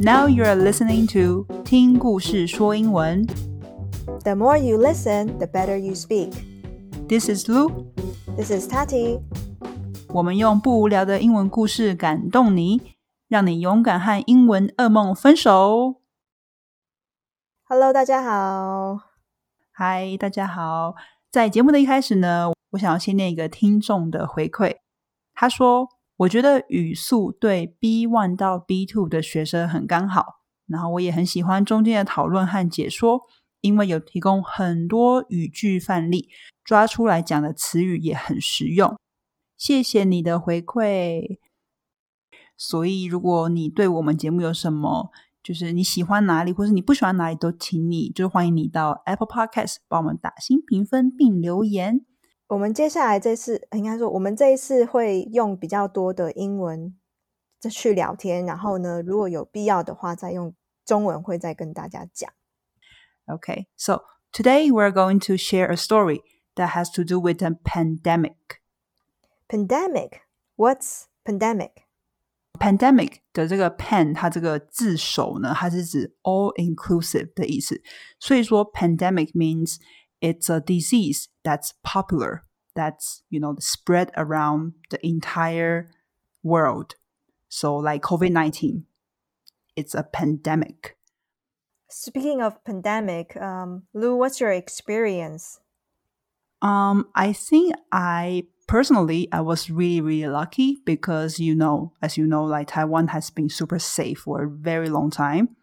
Now you are listening to 听故事说英文。 The more you listen, the better you speak. This is Lu。 This is Tati. 我们用不无聊的英文故事感动你，让你勇敢和英文噩梦分手。 Hello，大家好。嗨，大家好！在节目的一开始呢， 我想要先念一个听众的回馈。他说：“我觉得语速对 B one 到 B two 的学生很刚好，然后我也很喜欢中间的讨论和解说，因为有提供很多语句范例，抓出来讲的词语也很实用。谢谢你的回馈。所以，如果你对我们节目有什么，就是你喜欢哪里，或是你不喜欢哪里，都请你就欢迎你到 Apple Podcast 帮我们打新评分并留言。我们接下来这次应该说，我们这一次会用比较多的英文去聊天，然后呢，如果有必要的话，再用中文会再跟大家讲。 Okay, so today we're going to share a story that has to do with a pandemic. Pandemic. What's pandemic? Pandemic 的这个 pan，它这个字首呢，它是指 all inclusive 的意思。所以说，pandemic means it's a disease that's popular, that's you know spread around the entire world. So like COVID nineteen, it's a pandemic. Speaking of pandemic, um, Lu, what's your experience? Um, I think I personally I was really really lucky because you know, as you know, like Taiwan has been super safe for a very long time.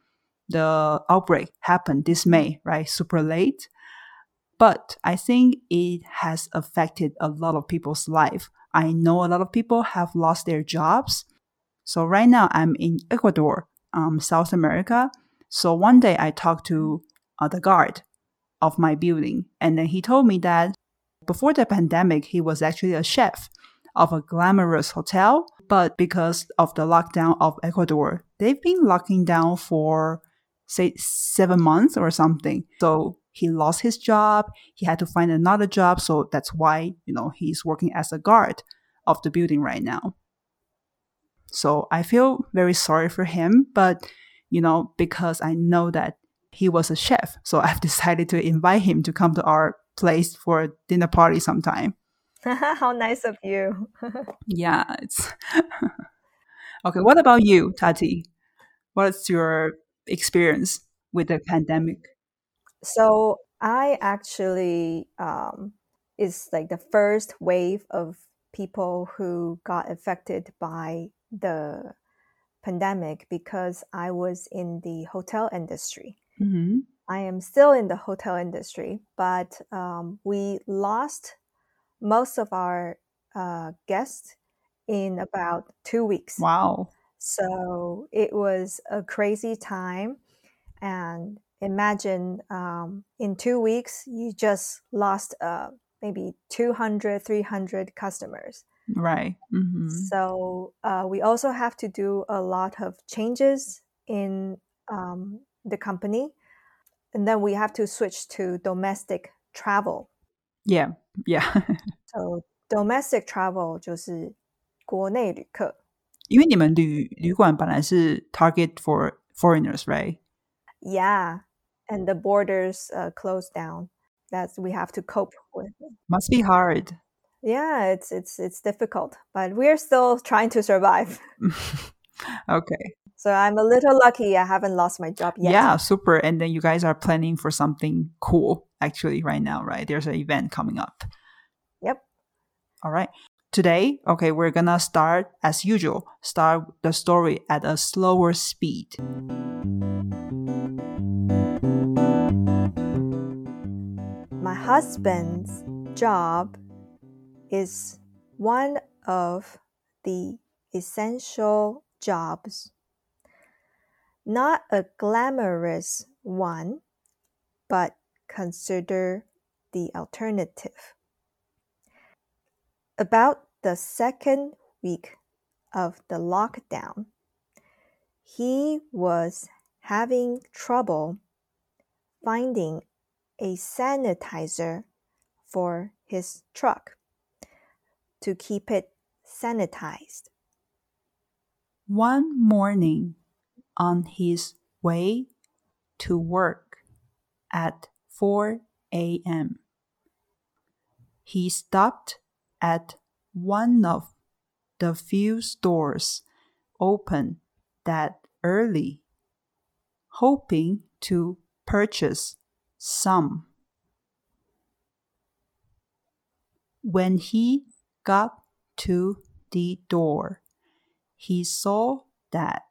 The outbreak happened this May, right? Super late. But I think it has affected a lot of people's life. I know a lot of people have lost their jobs. So right now I'm in Ecuador, um, South America. So one day I talked to uh, the guard of my building, and then he told me that before the pandemic, he was actually a chef of a glamorous hotel. But because of the lockdown of Ecuador, they've been locking down for, say, seven months or something. So he lost his job. He had to find another job. So that's why, you know, he's working as a guard of the building right now. So I feel very sorry for him. But, you know, because I know that he was a chef. So I've decided to invite him to come to our place for a dinner party sometime. How nice of you. Yeah, it's okay. What about you, Tati? What's your experience with the pandemic? So I actually um, is like the first wave of people who got affected by the pandemic because I was in the hotel industry. hmm I am still in the hotel industry, but um, we lost most of our uh, guests in about two weeks. Wow. So it was a crazy time. And imagine um, in two weeks, you just lost uh, maybe 200, 300 customers. Right. hmm So uh, we also have to do a lot of changes in um, the company. And then we have to switch to domestic travel. Yeah. Yeah. So domestic travel 就是国内旅客。因为你们旅旅馆本来是 target for foreigners, right? Yeah, and the borders uh, closed down. that we have to cope with. Must be hard. Yeah, it's it's it's difficult, but we're still trying to survive. okay. So I'm a little lucky. I haven't lost my job yet. Yeah, super. And then you guys are planning for something cool actually right now, right? There's an event coming up. Yep. All right. Today, okay, we're gonna start as usual, start the story at a slower speed. Husband's job is one of the essential jobs. Not a glamorous one, but consider the alternative. About the second week of the lockdown, he was having trouble finding a sanitizer for his truck. to keep it sanitized. One morning, on his way to work at 4 a.m., he stopped at one of the few stores open that early, hoping to purchase some. When he got to the door, he saw that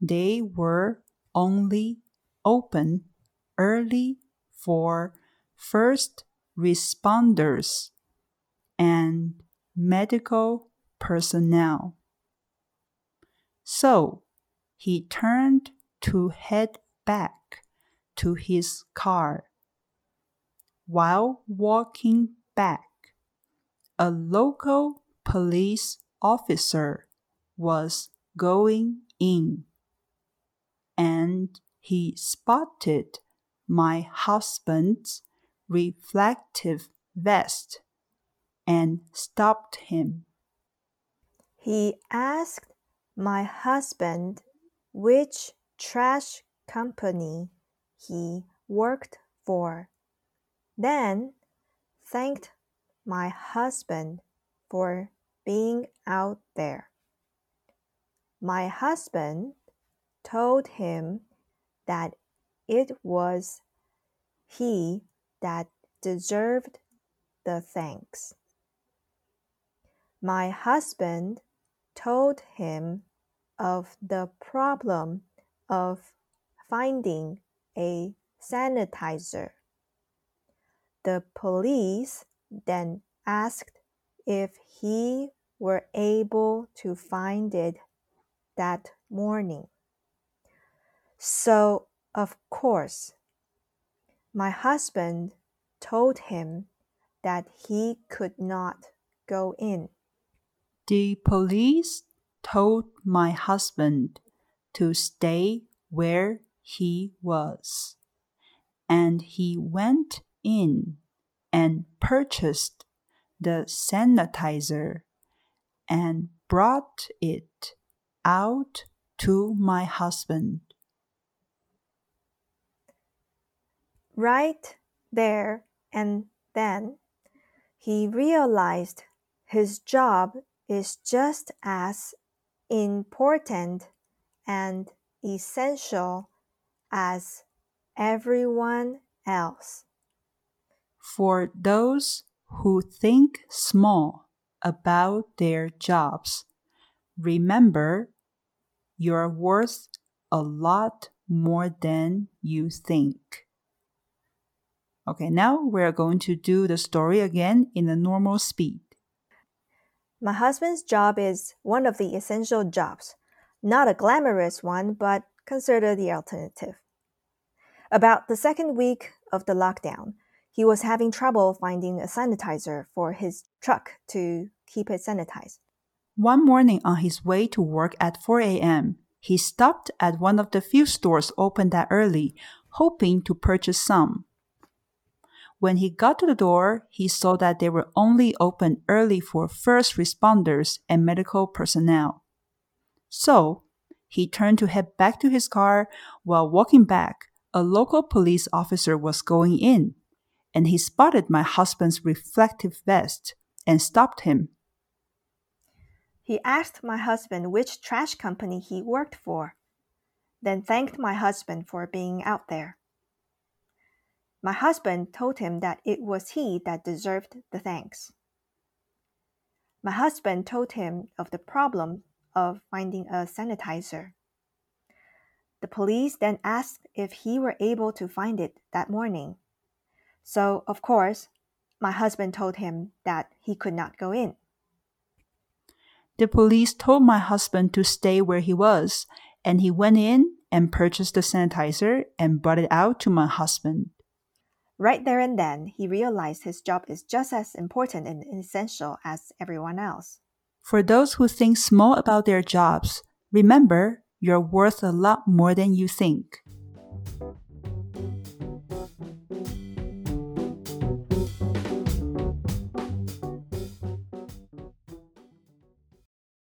they were only open early for first responders and medical personnel. So he turned to head back to his car. While walking back, a local police officer was going in and he spotted my husband's reflective vest and stopped him. He asked my husband which trash company he worked for, then thanked my husband for being out there. My husband told him that it was he that deserved the thanks. My husband told him of the problem of finding a sanitizer. The police then asked if he were able to find it that morning. So, of course, my husband told him that he could not go in. The police told my husband to stay where he was, and he went in and purchased the sanitizer and brought it out to my husband. Right there and then, he realized his job is just as important and essential as everyone else. For those who think small about their jobs, remember you're worth a lot more than you think. Okay, now we're going to do the story again in a normal speed. My husband's job is one of the essential jobs, not a glamorous one, but consider the alternative. About the second week of the lockdown, he was having trouble finding a sanitizer for his truck to keep it sanitized. One morning on his way to work at 4 a.m., he stopped at one of the few stores open that early, hoping to purchase some. When he got to the door, he saw that they were only open early for first responders and medical personnel. So, he turned to head back to his car. While walking back, a local police officer was going in, and he spotted my husband's reflective vest and stopped him. He asked my husband which trash company he worked for, then thanked my husband for being out there. My husband told him that it was he that deserved the thanks. My husband told him of the problem of finding a sanitizer. The police then asked if he were able to find it that morning. So, of course, my husband told him that he could not go in. The police told my husband to stay where he was, and he went in and purchased the sanitizer and brought it out to my husband. Right there and then, he realized his job is just as important and essential as everyone else. For those who think small about their jobs, remember you're worth a lot more than you think.